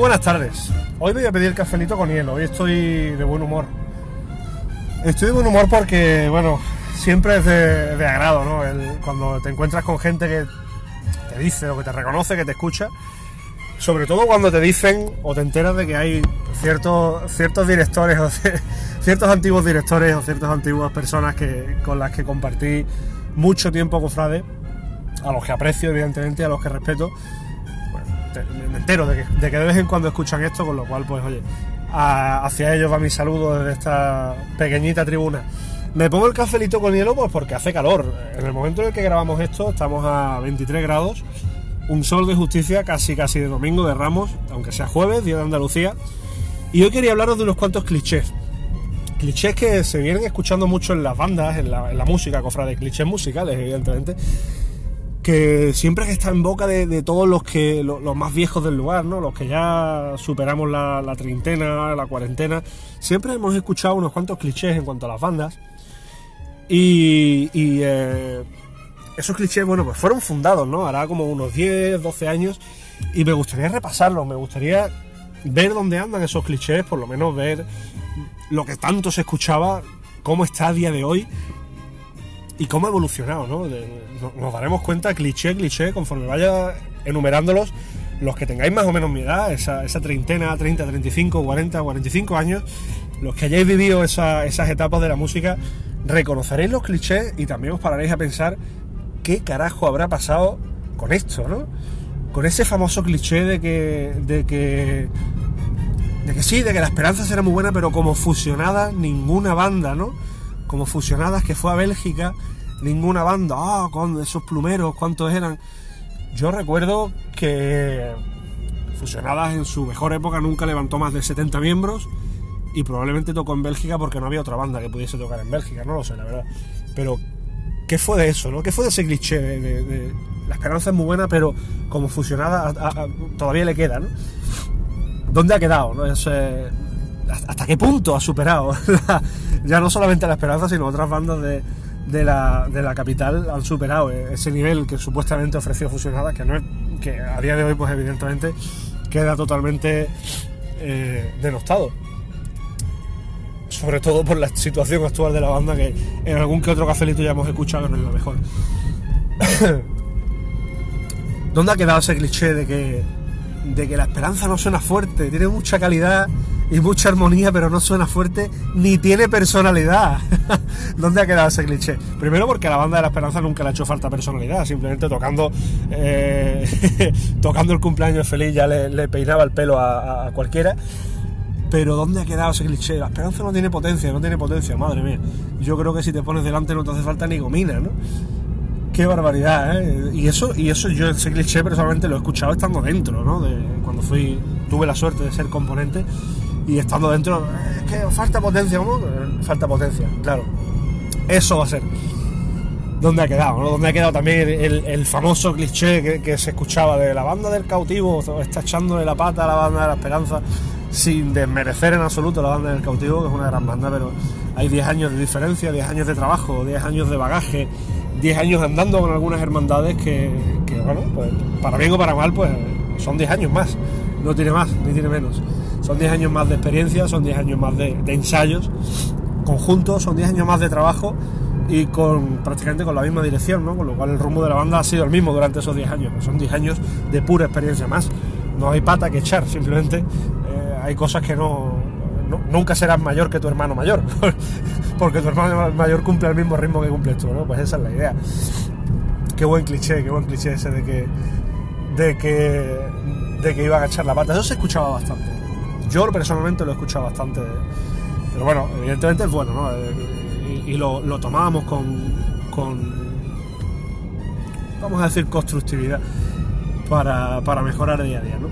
buenas tardes. Hoy voy a pedir cafelito con hielo. Hoy estoy de buen humor. Estoy de buen humor porque, bueno, siempre es de, agrado, ¿no? Cuando te encuentras con gente que te dice o que te reconoce, que te escucha. Sobre todo cuando te dicen o te enteras de que hay ciertos, ciertos directores o ci- ciertos antiguos directores o ciertas antiguas personas que, con las que compartí mucho tiempo cofrade, a los que aprecio evidentemente, a los que respeto me entero de que, de de vez en cuando escuchan esto, con lo cual, pues oye, hacia ellos va mi saludo desde esta pequeñita tribuna. Me pongo el cafelito con hielo, pues porque hace calor. En el momento en el que grabamos esto, estamos a 23 grados, un sol de justicia, casi casi de domingo de Ramos, aunque sea jueves, día de Andalucía. Y hoy quería hablaros de unos cuantos clichés. Clichés que se vienen escuchando mucho en las bandas, en la, en la música, clichés musicales, evidentemente que siempre está en boca de, todos los que lo- los, más viejos del lugar, ¿no? Los que ya superamos la, la treintena, la cuarentena, siempre hemos escuchado unos cuantos clichés en cuanto a las bandas. Y, y, eh, esos clichés, bueno, pues fueron fundados, ¿no? Hará como unos 10, 12 años. Y me gustaría repasarlos, me gustaría ver dónde andan esos clichés, por lo menos ver lo que tanto se escuchaba, cómo está a día de hoy y cómo ha evolucionado, ¿no? Nos daremos cuenta, cliché, cliché, conforme vaya enumerándolos, los que tengáis más o menos mi edad, esa, esa treintena, 30, 35, 40, 45 años, los que hayáis vivido esa- esas etapas de la música, reconoceréis los clichés y también os pararéis a pensar qué carajo habrá pasado con esto, ¿no? Con ese famoso cliché de que, de que de que sí, de que la esperanza será muy buena, pero como fusionada ninguna banda, ¿no? Como fusionadas que fue a Bélgica, ninguna banda, ah, con esos plumeros, ¿cuántos eran? Yo recuerdo que fusionadas en su mejor época nunca levantó más de 70 miembros y probablemente tocó en Bélgica porque no había otra banda que pudiese tocar en Bélgica, no lo sé, la verdad. Pero, ¿qué fue de eso, no? ¿Qué fue de ese cliché de, la esperanza es muy buena, pero como fusionada todavía le queda, ¿no? ¿Dónde ha quedado? ¿no? Es, ¿Hasta qué punto ha superado? ya no solamente la esperanza, sino otras bandas de, de la, de la capital han superado eh, ese nivel que supuestamente ofreció Fusionada, que no es, que a día de hoy, pues evidentemente, queda totalmente eh, denostado. Sobre todo por la situación actual de la banda, que en algún que otro cafelito ya hemos escuchado no es la mejor. ¿Dónde ha quedado ese cliché de que, de que la esperanza no suena fuerte? Tiene mucha calidad y mucha armonía, pero no suena fuerte ni tiene personalidad. ¿Dónde ha quedado ese cliché? Primero porque a la banda de la esperanza nunca le ha hecho falta personalidad, simplemente tocando eh, tocando el cumpleaños feliz ya le, le peinaba el pelo a, cualquiera. Pero ¿dónde ha quedado ese cliché? La esperanza no tiene potencia, no tiene potencia, madre mía. Yo creo que si te pones delante no te hace falta ni gomina, ¿no? Qué barbaridad, ¿eh? Y eso, y eso yo ese cliché personalmente lo he escuchado estando dentro, ¿no? De, cuando fui, tuve la suerte de ser componente y estando dentro, "Eh, es que falta potencia, ¿cómo? Falta potencia, claro. Eso va a ser. ¿Dónde ha quedado? ¿no? ¿Dónde ha quedado también el, famoso cliché que, que se escuchaba de la banda del cautivo? Está echándole la pata a la banda de la esperanza sin desmerecer en absoluto la banda del cautivo, que es una gran banda, pero hay 10 años de diferencia, 10 años de trabajo, 10 años de bagaje, 10 años andando con algunas hermandades que, que, bueno, pues para bien o para mal, pues son 10 años más, no tiene más ni tiene menos. Son 10 años más de experiencia, son 10 años más de, ensayos conjuntos, son 10 años más de trabajo y con prácticamente con la misma dirección, ¿no? Con lo cual el rumbo de la banda ha sido el mismo durante esos 10 años. Son 10 años de pura experiencia más. No hay pata que echar, simplemente eh, hay cosas que no, no- nunca serás mayor que tu hermano mayor, porque tu hermano mayor cumple el mismo ritmo que cumples tú, ¿no? Pues esa es la idea. Qué buen cliché, qué buen cliché ese de que de que de que iban a echar la pata. Eso se escuchaba bastante. Yo personalmente lo he escuchado bastante. Pero bueno, evidentemente es bueno, ¿no? Eh, Y, lo, lo tomábamos con, vamos a decir, constructividad para, para mejorar día a día, ¿no?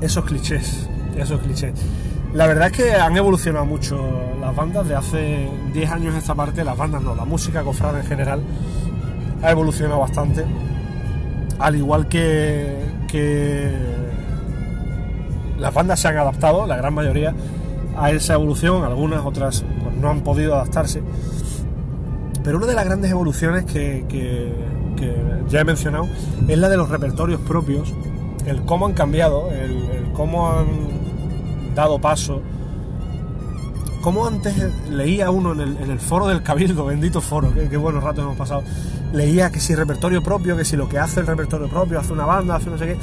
Esos clichés, esos clichés. La verdad es que han evolucionado mucho las bandas de hace 10 años esta parte, las bandas no, la música cofrada en general ha evolucionado bastante. Al igual que, que las bandas se han adaptado, la gran mayoría, a esa evolución, algunas otras pues, no han podido adaptarse. Pero una de las grandes evoluciones que, ya he mencionado es la de los repertorios propios, el cómo han cambiado, el, el cómo han dado paso. Como antes leía uno en el, foro del Cabildo, bendito foro, qué, buenos ratos hemos pasado. Leía que si repertorio propio, que si lo que hace el repertorio propio, hace una banda, hace no sé qué.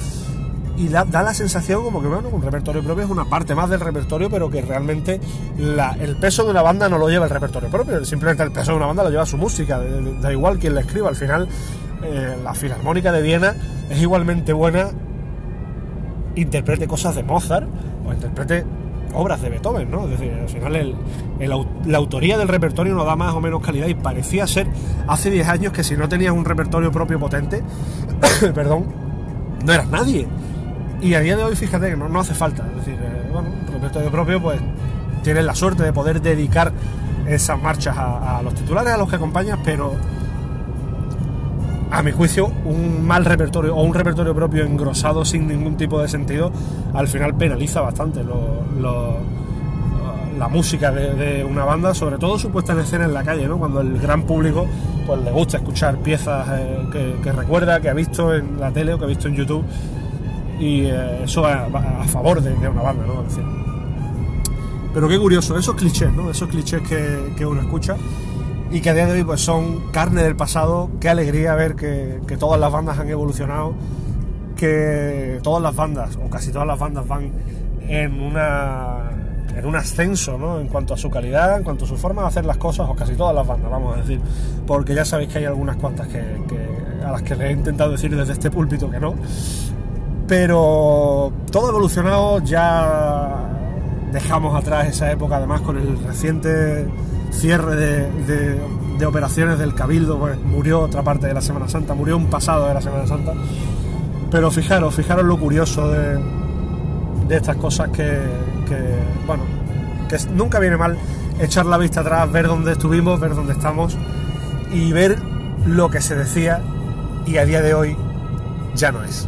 Y da, la sensación como que, bueno, un repertorio propio es una parte más del repertorio, pero que realmente el peso de una banda no lo lleva el repertorio propio, simplemente el peso de una banda lo lleva su música, da igual quien la escriba. Al final, eh, la Filarmónica de Viena es igualmente buena interprete cosas de Mozart o interprete obras de Beethoven, ¿no? Es decir, al final la autoría del repertorio no da más o menos calidad y parecía ser hace 10 años que si no tenías un repertorio propio potente, perdón, no eras nadie. Y a día de hoy, fíjate que no, hace falta. Es decir, eh, bueno, repertorio propio, pues tienes la suerte de poder dedicar esas marchas a, los titulares, a los que acompañas, pero a mi juicio, un mal repertorio o un repertorio propio engrosado sin ningún tipo de sentido, al final penaliza bastante la música de, una banda, sobre todo su puesta en escena en la calle, ¿no? cuando el gran público pues, le gusta escuchar piezas eh, que, recuerda, que ha visto en la tele o que ha visto en YouTube, y eh, eso va, a favor de, una banda. ¿no? pero qué curioso, esos clichés, ¿no? esos clichés que, que uno escucha y que a día de hoy pues son carne del pasado. Qué alegría ver que, todas las bandas han evolucionado, que todas las bandas, o casi todas las bandas, van en una en un ascenso ¿no? en cuanto a su calidad, en cuanto a su forma de hacer las cosas, o casi todas las bandas, vamos a decir, porque ya sabéis que hay algunas cuantas que, a las que le he intentado decir desde este púlpito que no, pero todo ha evolucionado, ya dejamos atrás esa época, además con el reciente cierre de, operaciones del Cabildo, pues murió otra parte de la Semana Santa, murió un pasado de la Semana Santa. Pero fijaros, fijaros lo curioso de, estas cosas que, bueno, que nunca viene mal echar la vista atrás, ver dónde estuvimos, ver dónde estamos y ver lo que se decía y a día de hoy ya no es.